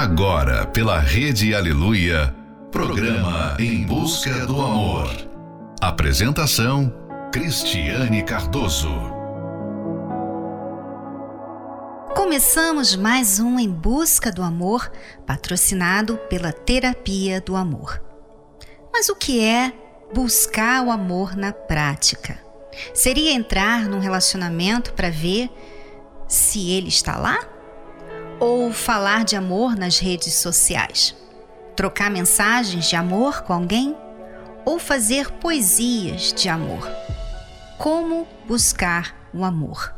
Agora, pela Rede Aleluia, programa Em Busca do Amor. Apresentação: Cristiane Cardoso. Começamos mais um Em Busca do Amor, patrocinado pela Terapia do Amor. Mas o que é buscar o amor na prática? Seria entrar num relacionamento para ver se ele está lá? Ou falar de amor nas redes sociais? Trocar mensagens de amor com alguém? Ou fazer poesias de amor? Como buscar o amor?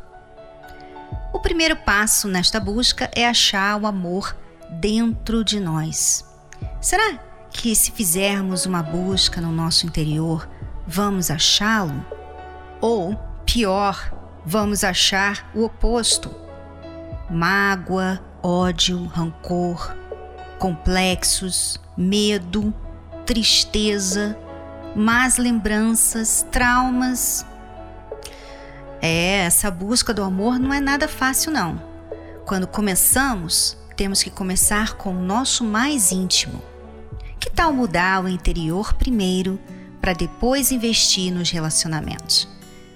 O primeiro passo nesta busca é achar o amor dentro de nós. Será que, se fizermos uma busca no nosso interior, vamos achá-lo? Ou, pior, vamos achar o oposto: mágoa, ódio, rancor, complexos, medo, tristeza, más lembranças, traumas. É, essa busca do amor não é nada fácil, não. Quando começamos, temos que começar com o nosso mais íntimo. Que tal mudar o interior primeiro, para depois investir nos relacionamentos?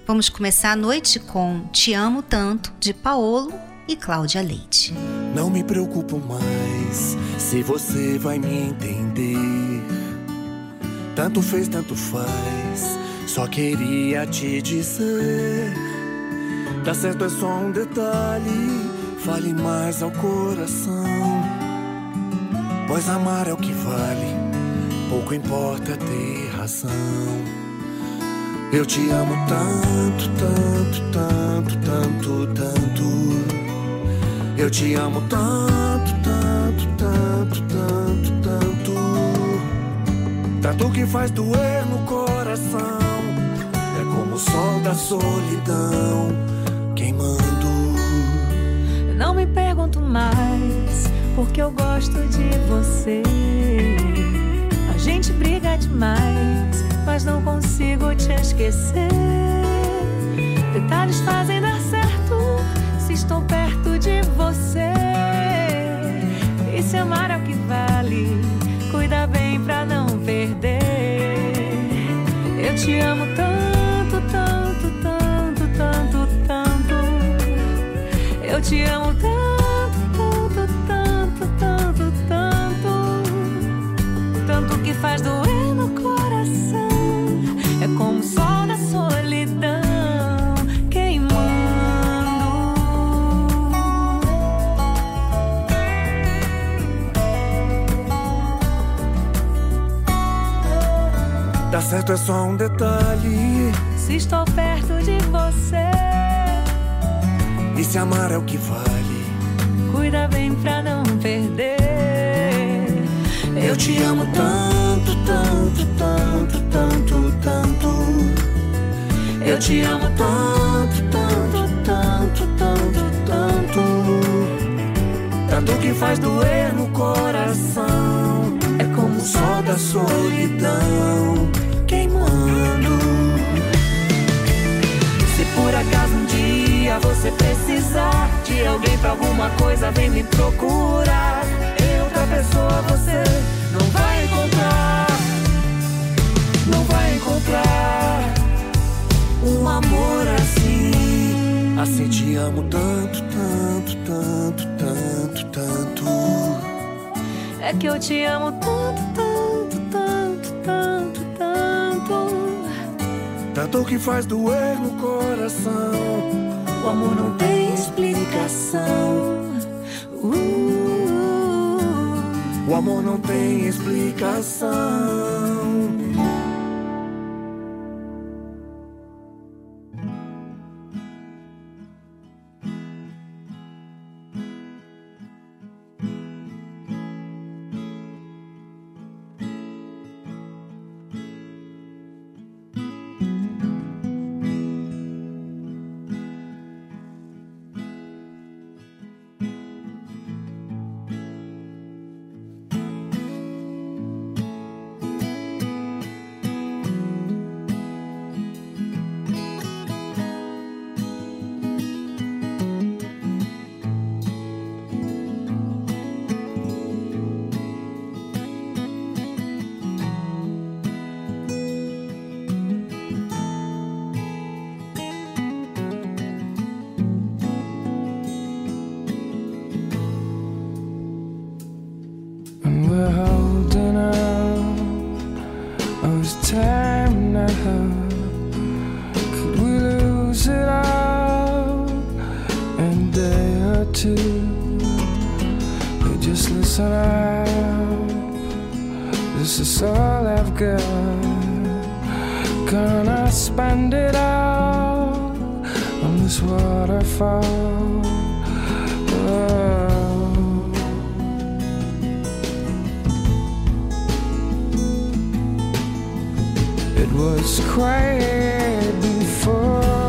Vamos começar a noite com Te Amo Tanto, de Paolo e Cláudia Leite. Não me preocupo mais se você vai me entender. Tanto fez, tanto faz, só queria te dizer. Tá certo, é só um detalhe, fale mais ao coração. Pois amar é o que vale, pouco importa ter razão. Eu te amo tanto, tanto, tanto, tanto, tanto. Eu te amo tanto, tanto, tanto, tanto, tanto. Tanto que faz doer no coração. É como o sol da solidão queimando. Não me pergunto mais, porque eu gosto de você. A gente briga demais mas não consigo te esquecer. Detalhes fazem dar certo se estou perto te amo tanto, tanto, tanto, tanto, tanto. Eu te amo tanto, tanto, tanto, tanto, tanto. Tanto que faz doer certo, é só um detalhe. Se estou perto de você, E se amar é o que vale. cuida bem pra não perder. Eu te amo tanto, tanto, tanto, tanto, tanto. Eu te amo tanto, tanto, tanto, tanto, tanto. Tanto que faz doer no coração. É como o sol da solidão Se por acaso um dia você precisar de alguém pra alguma coisa, vem me procurar. Eu, outra pessoa, você não vai encontrar. Não vai encontrar um amor assim. Assim te amo tanto, tanto, tanto, tanto, tanto. É que eu te amo tanto, tanto, tanto, tanto. Tanto que faz doer no coração. O amor não tem explicação. Uh, O amor não tem explicação. Two. We just listen up. This is all I've got. Gonna spend it all on this waterfall. Oh. It was quiet before.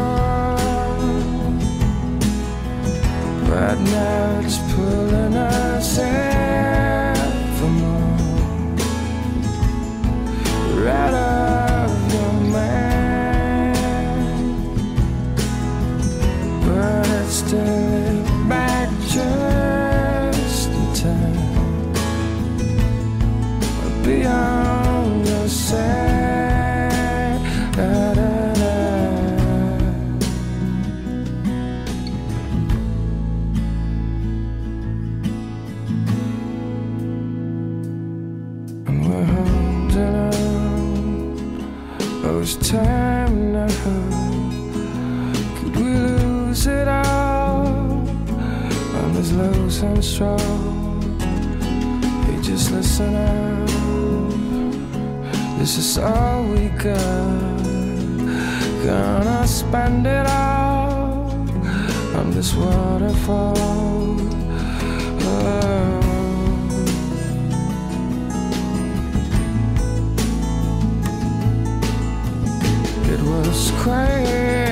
But now it's pulling us in for more. Right This is all we got. Gonna spend it all on this waterfall. Oh. It was quiet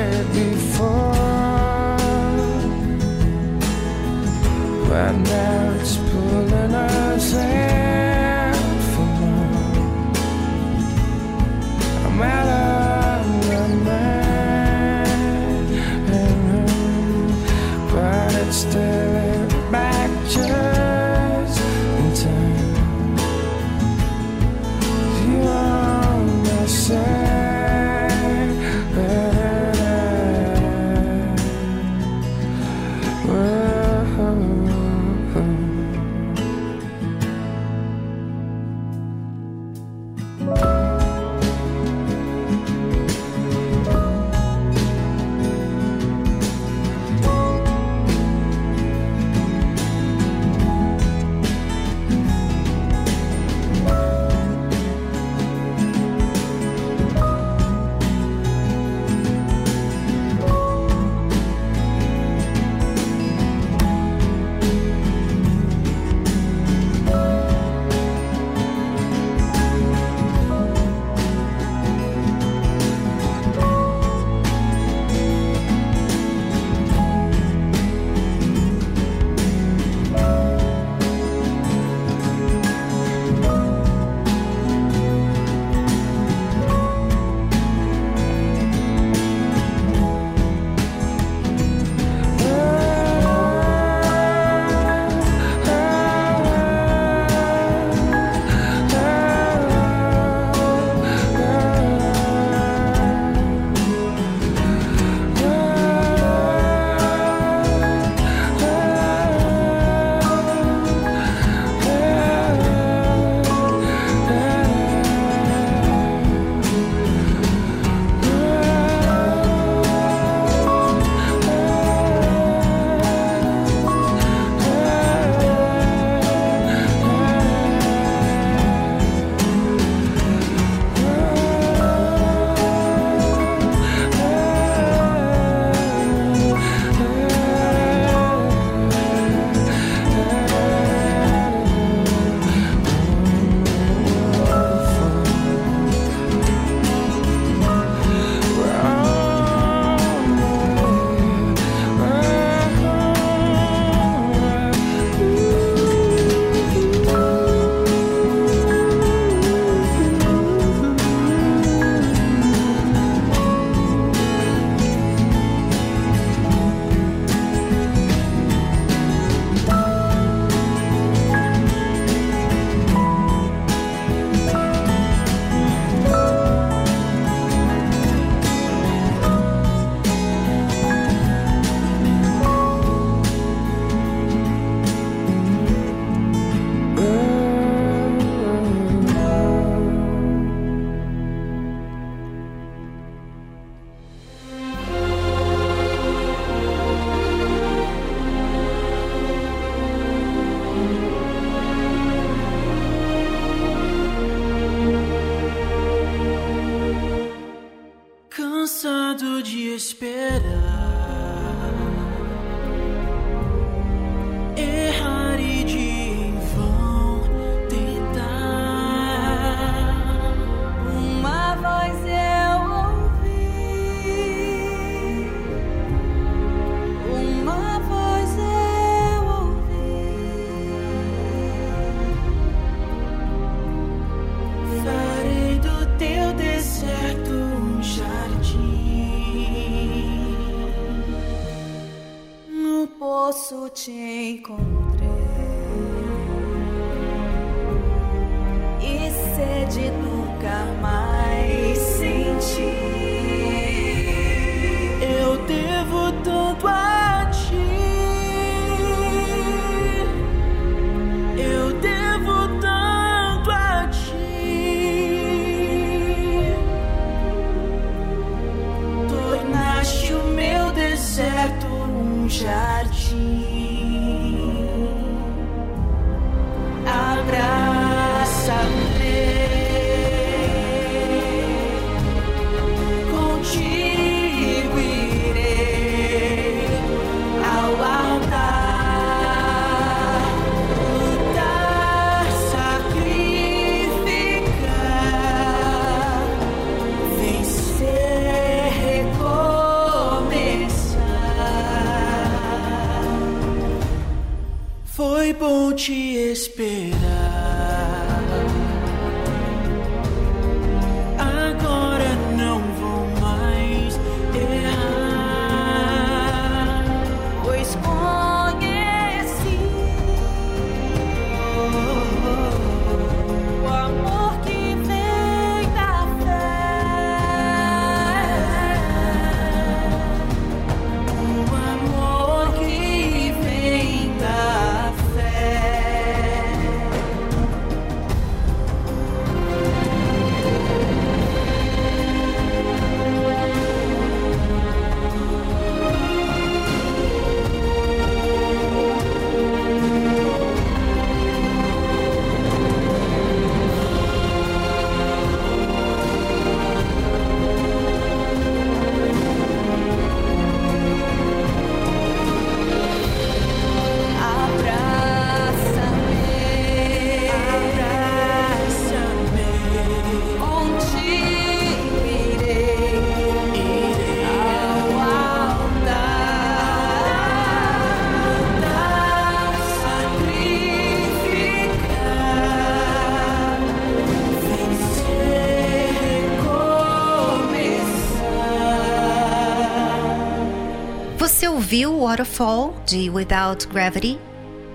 Waterfall de Without Gravity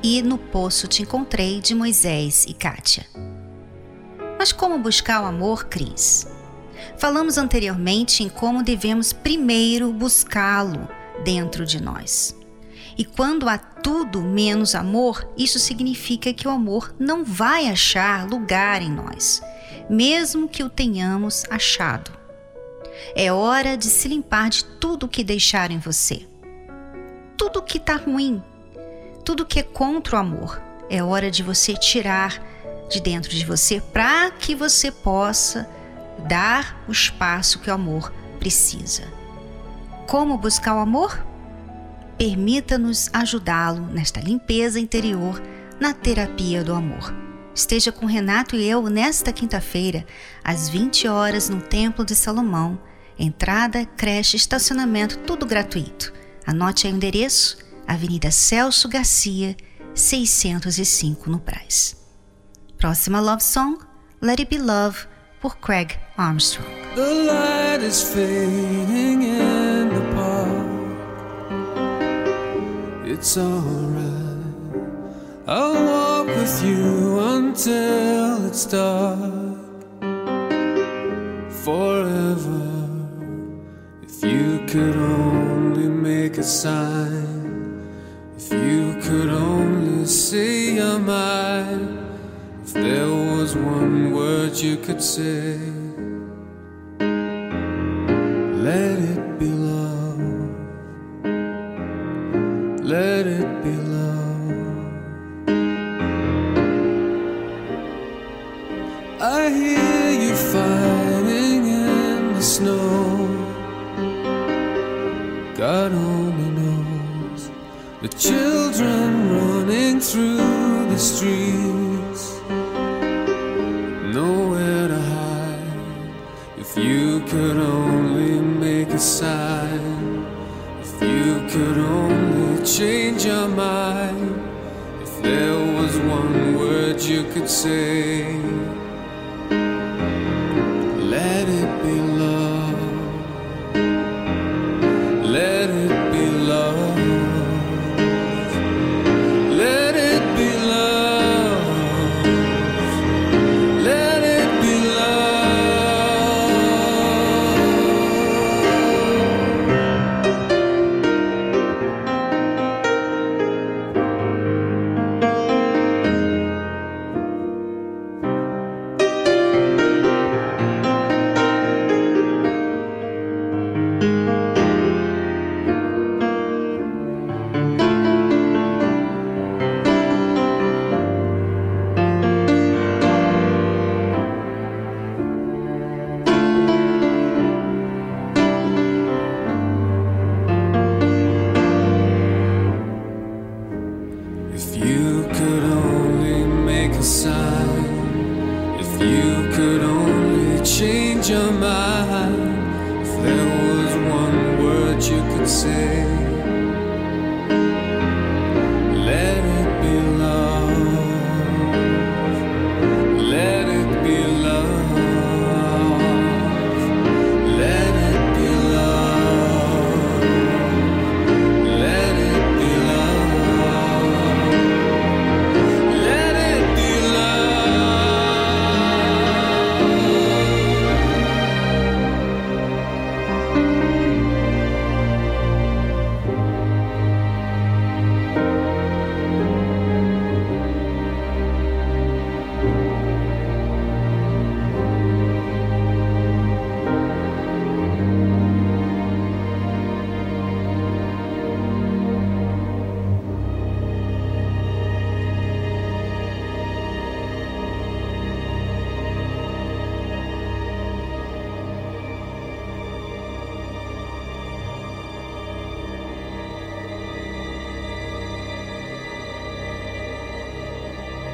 e No Poço Te Encontrei de Moisés e Kátia. Mas como buscar o amor, Cris? Falamos anteriormente em como devemos primeiro buscá-lo dentro de nós. E quando há tudo menos amor, isso significa que o amor não vai achar lugar em nós, mesmo que o tenhamos achado. É hora de se limpar de tudo que deixar em você. Tudo que está ruim, tudo que é contra o amor. É hora de você tirar de dentro de você para que você possa dar o espaço que o amor precisa. Como buscar o amor? Permita-nos ajudá-lo nesta limpeza interior na terapia do amor. Esteja com Renato e eu nesta quinta-feira, às 20 horas, no Templo de Salomão. Entrada, creche, estacionamento, tudo gratuito. Anote aí o endereço: Avenida Celso Garcia, 605 no Braz. Próxima love song: Let It Be Love, por Craig Armstrong. The light is fading in the park. It's alright. I'll walk with you until it's dark. Forever. If you could only make a sign. If you could only say you're mine. If there was one word you could say. Through the streets. Nowhere to hide. If you could only make a sign. If you could only change your mind. If there was one word you could say.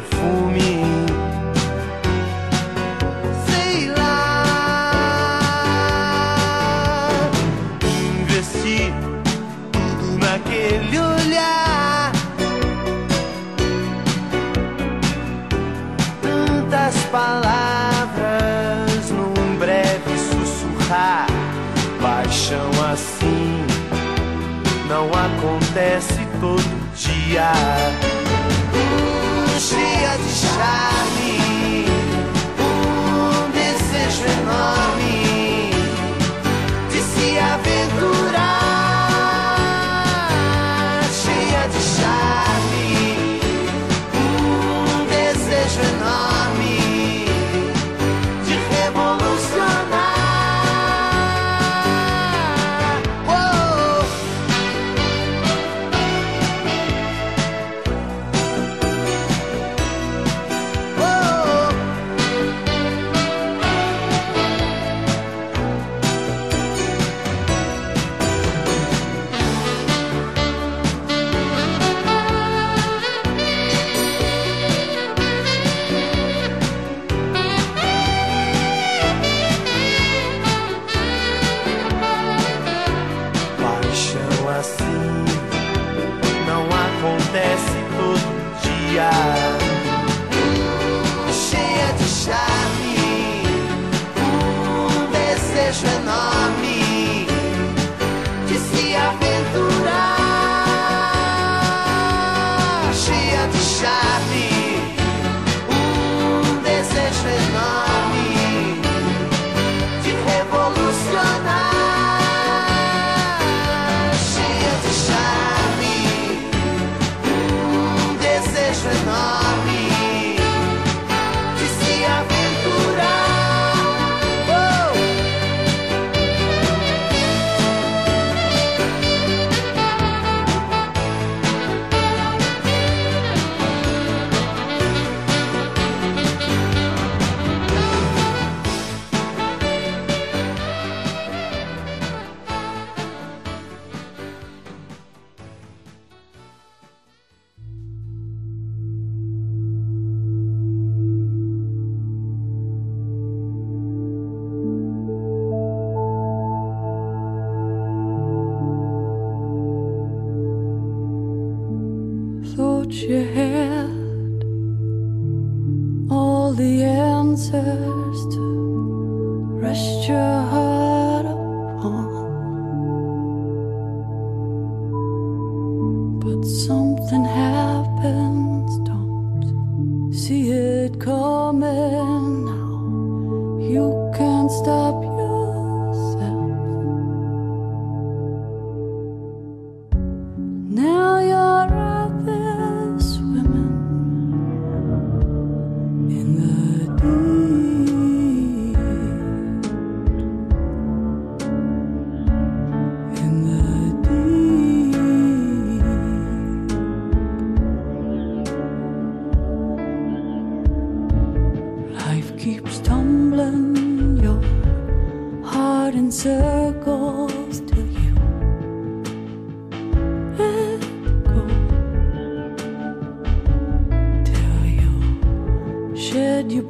perfume.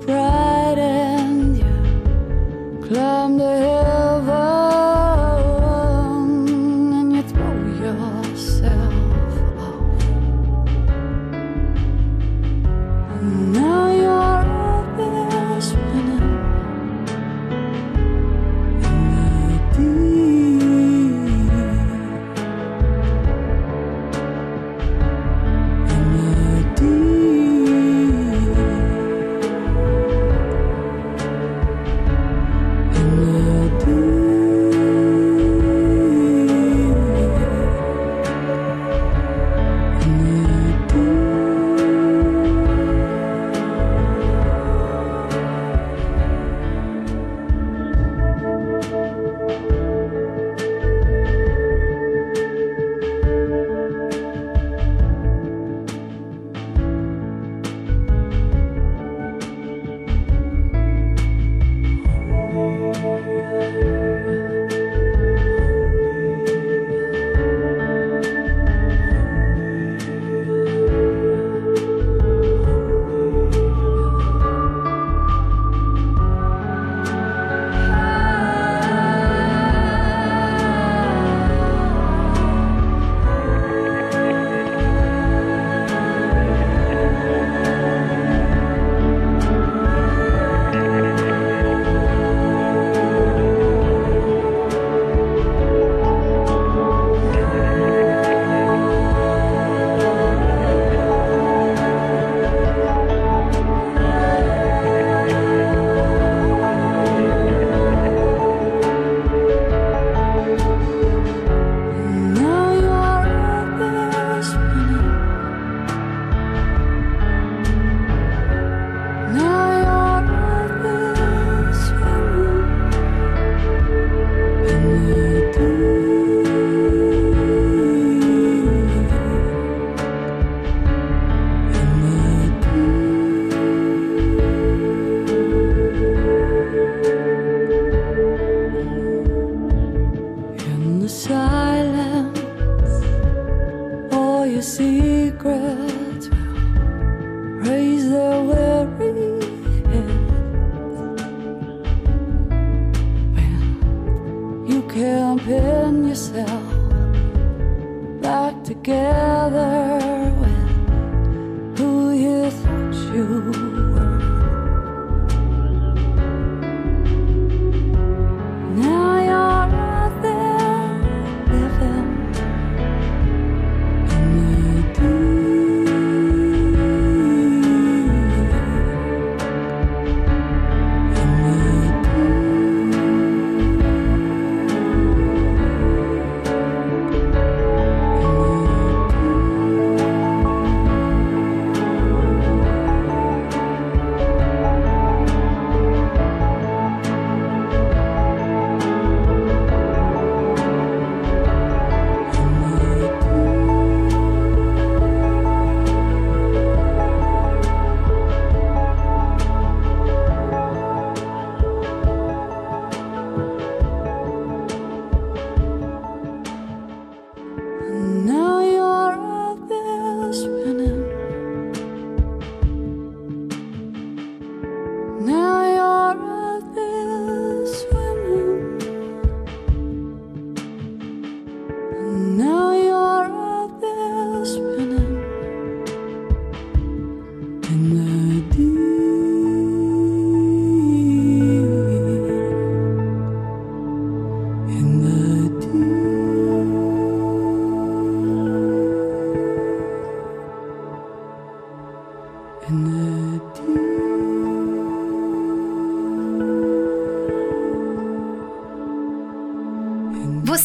surprise.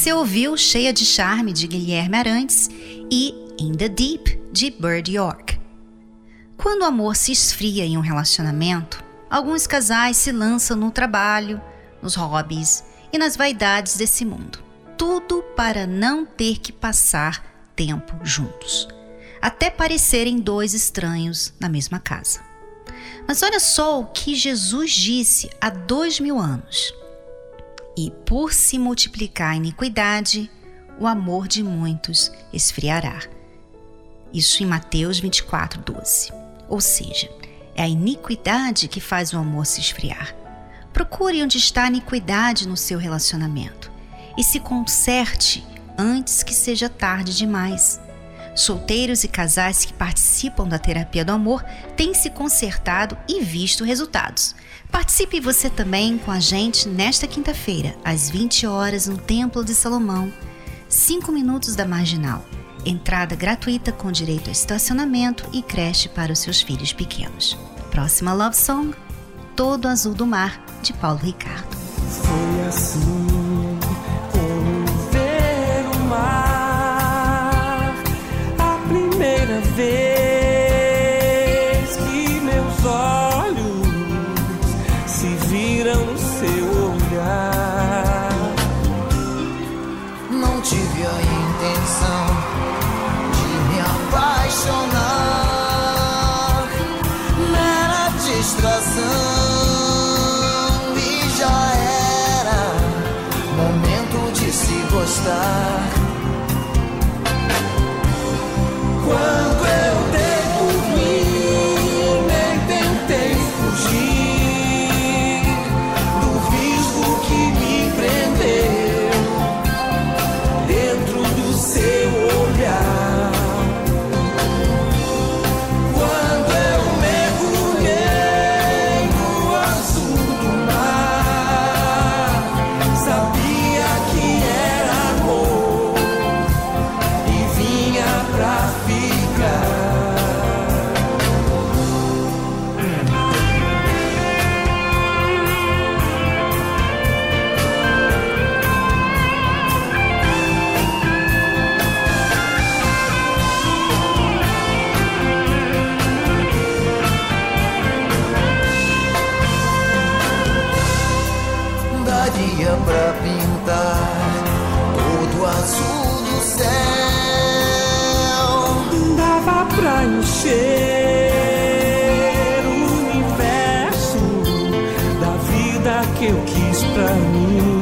Você ouviu Cheia de Charme de Guilherme Arantes e In the Deep de Bird York. Quando o amor se esfria em um relacionamento, alguns casais se lançam no trabalho, nos hobbies e nas vaidades desse mundo. Tudo para não ter que passar tempo juntos, até parecerem dois estranhos na mesma casa. Mas olha só o que Jesus disse há dois mil anos. E por se multiplicar a iniquidade, o amor de muitos esfriará. Isso em Mateus 24, 12. Ou seja, é a iniquidade que faz o amor se esfriar. Procure onde está a iniquidade no seu relacionamento e se conserte antes que seja tarde demais. Solteiros e casais que participam da terapia do amor têm se consertado e visto resultados. Participe você também com a gente nesta quinta-feira, às 20 horas, no Templo de Salomão, 5 minutos da Marginal. Entrada gratuita com direito a estacionamento e creche para os seus filhos pequenos. Próxima Love Song: Todo Azul do Mar, de Paulo Ricardo. Foi assim como ver o mar a primeira vez se pra encher o universo da vida que eu quis pra mim.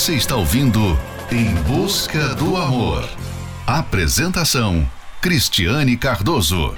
Você está ouvindo Em Busca do Amor. Apresentação: Cristiane Cardoso.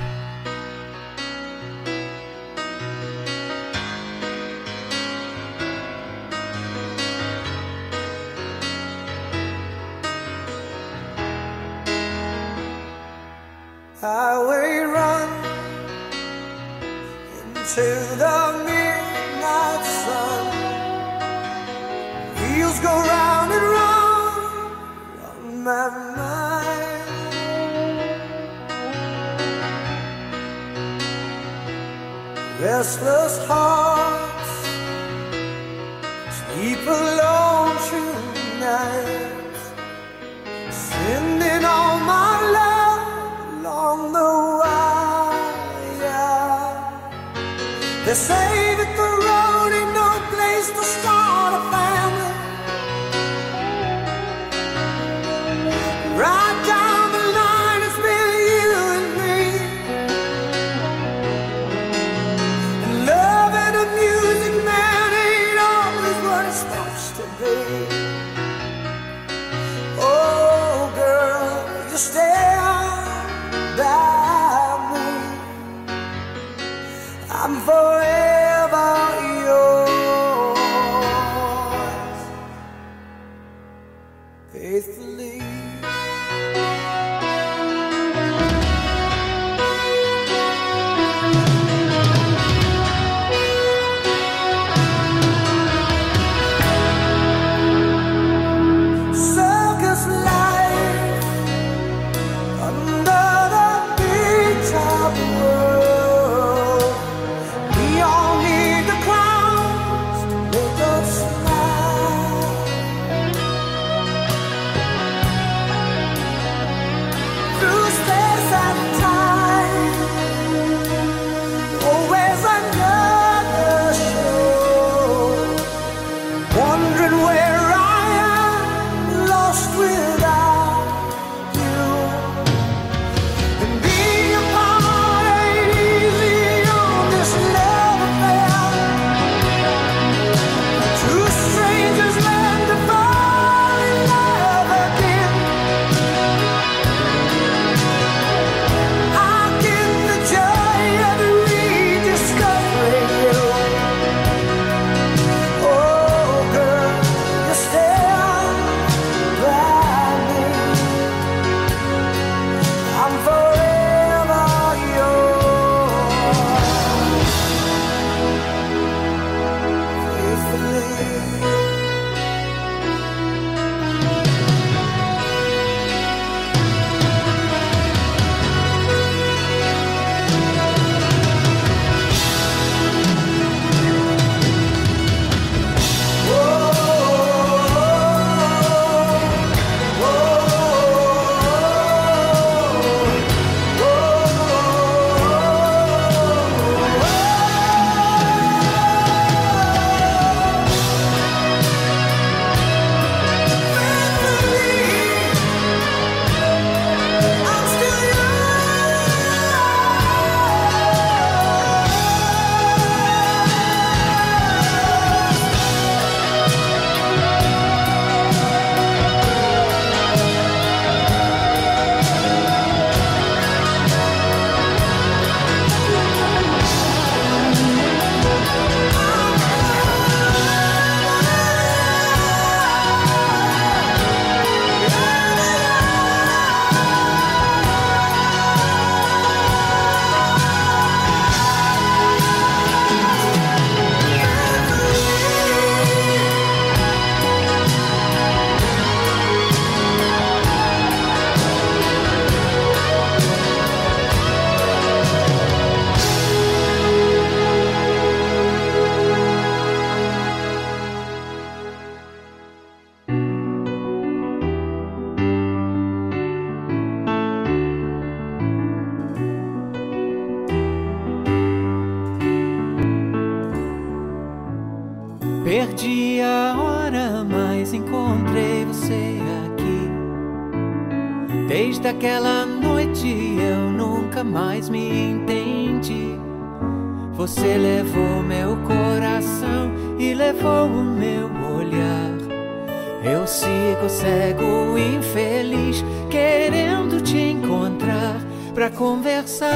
Pra conversar,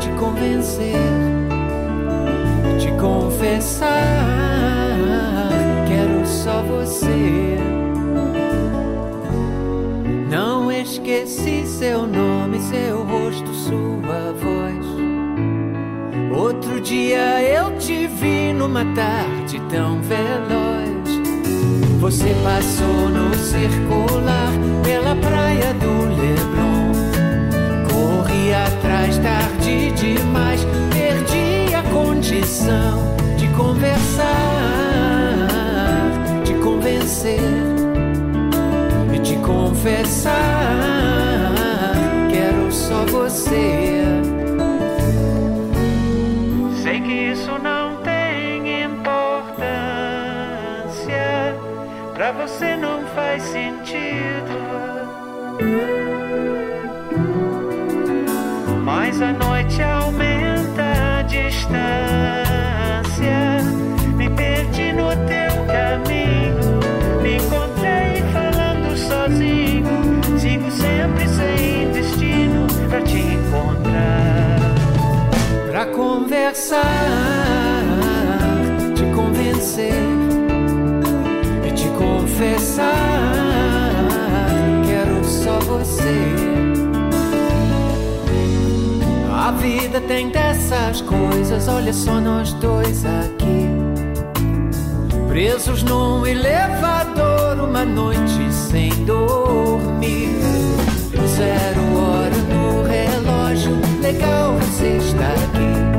te convencer, te confessar. Quero só você. Não esqueci seu nome, seu rosto, sua voz. Outro dia eu te vi numa tarde tão veloz. Você passou no circular pela praia do Leblon. Atrás tarde demais, perdi a condição de conversar, de convencer e de confessar. Quero só você. Sei que isso não tem importância. Pra você não faz sentido. Mas a noite aumenta a distância. Me perdi no teu caminho. Me encontrei falando sozinho. Sigo sempre sem destino pra te encontrar. Pra conversar, te convencer e te confessar. Quero só você. A vida tem dessas coisas, olha só nós dois aqui. Presos num elevador, uma noite sem dormir. Zero hora no relógio, legal você está aqui.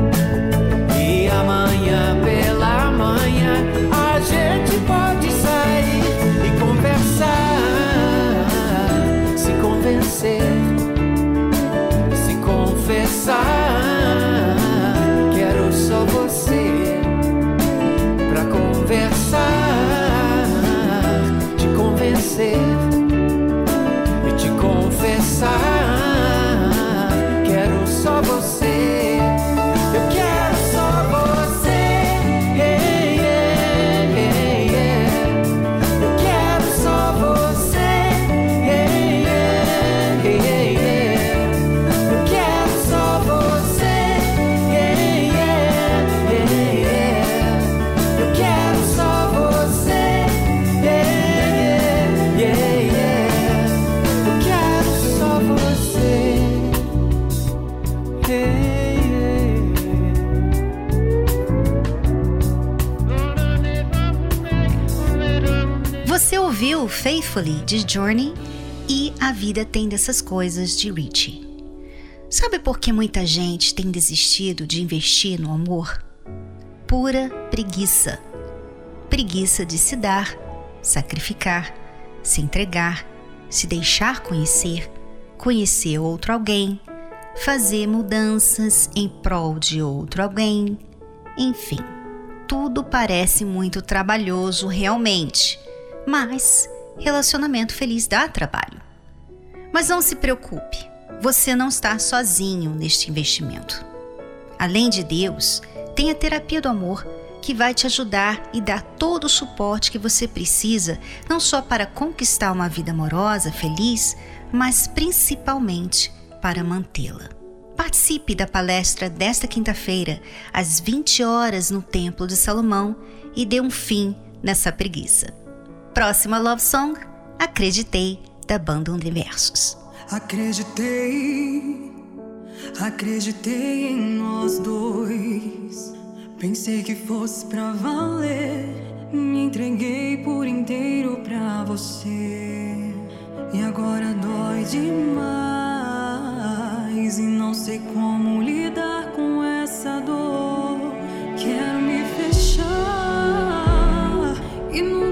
Convencer Faithfully de Journey e A Vida Tem Dessas Coisas de Richie. Sabe por que muita gente tem desistido de investir no amor? Pura preguiça. Preguiça de se dar, sacrificar, se entregar, se deixar conhecer, conhecer outro alguém, fazer mudanças em prol de outro alguém, enfim tudo parece muito trabalhoso realmente, mas relacionamento feliz dá trabalho. Mas não se preocupe, você não está sozinho neste investimento. Além de Deus, tem a terapia do amor que vai te ajudar e dar todo o suporte que você precisa, não só para conquistar uma vida amorosa, feliz, mas principalmente para mantê-la. Participe da palestra desta quinta-feira, às 20 horas, no Templo de Salomão e dê um fim nessa preguiça. Próxima Love Song, Acreditei, da banda Universos. Acreditei, acreditei em nós dois. Pensei que fosse pra valer. Me entreguei por inteiro pra você. E agora dói demais. E não sei como lidar com essa dor. Quero me fechar e nunca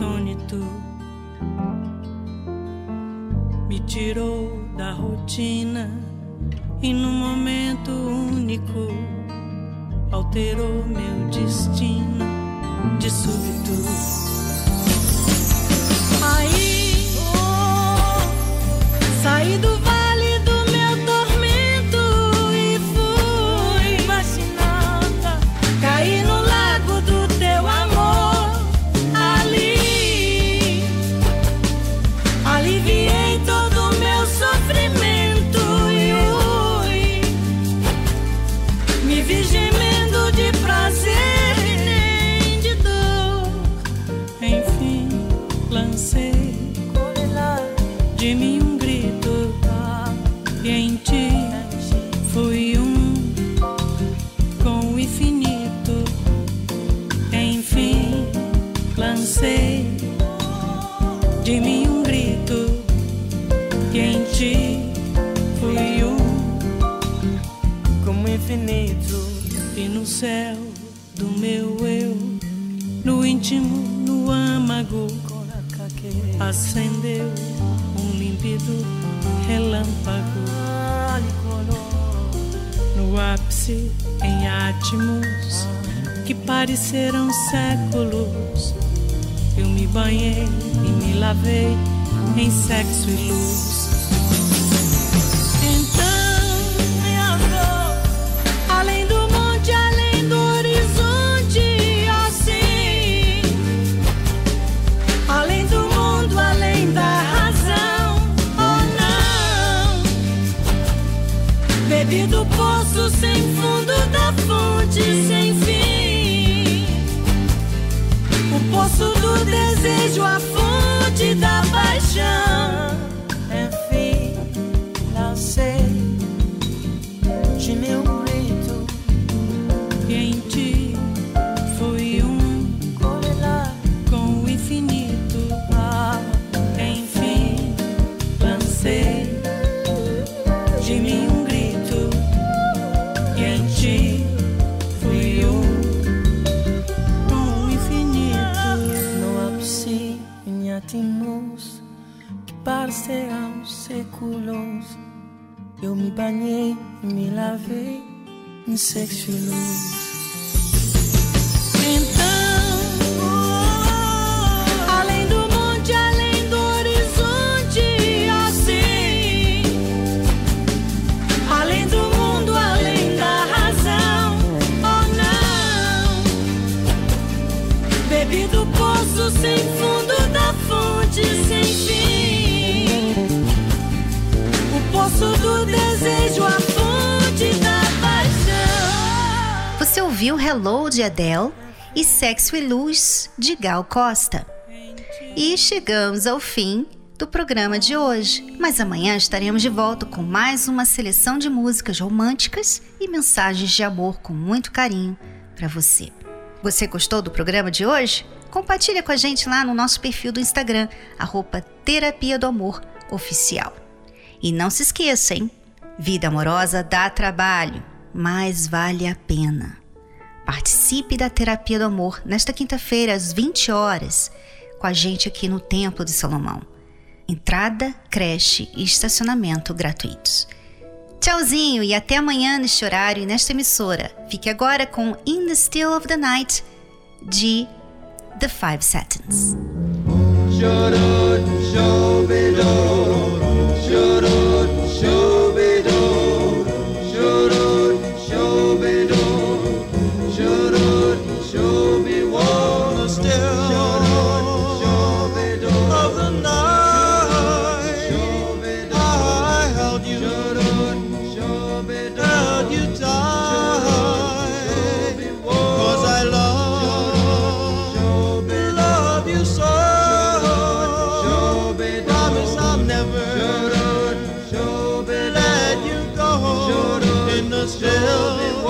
Atônito, me tirou da rotina e num momento único alterou meu destino de súbito. Céu do meu eu, no íntimo, no âmago, acendeu um límpido relâmpago. No ápice, em átimos que pareceram séculos, eu me banhei e me lavei em sexo e luz. Do desejo, a eu me banhei e me lavei Hello de Adele e Sexo e Luz de Gal Costa. E chegamos ao fim do programa de hoje, mas amanhã estaremos de volta com mais uma seleção de músicas românticas e mensagens de amor com muito carinho para você. Você gostou do programa de hoje? Compartilha com a gente lá no nosso perfil do Instagram, arroba Terapia do Amor Oficial. E não se esqueça, hein? Vida amorosa dá trabalho, mas vale a pena. Participe da Terapia do Amor nesta quinta-feira, às 20 horas, com a gente aqui no Templo de Salomão. Entrada, creche e estacionamento gratuitos. Tchauzinho e até amanhã neste horário e nesta emissora. Fique agora com In the Still of the Night de The Five Satins. of never let you go in the shell.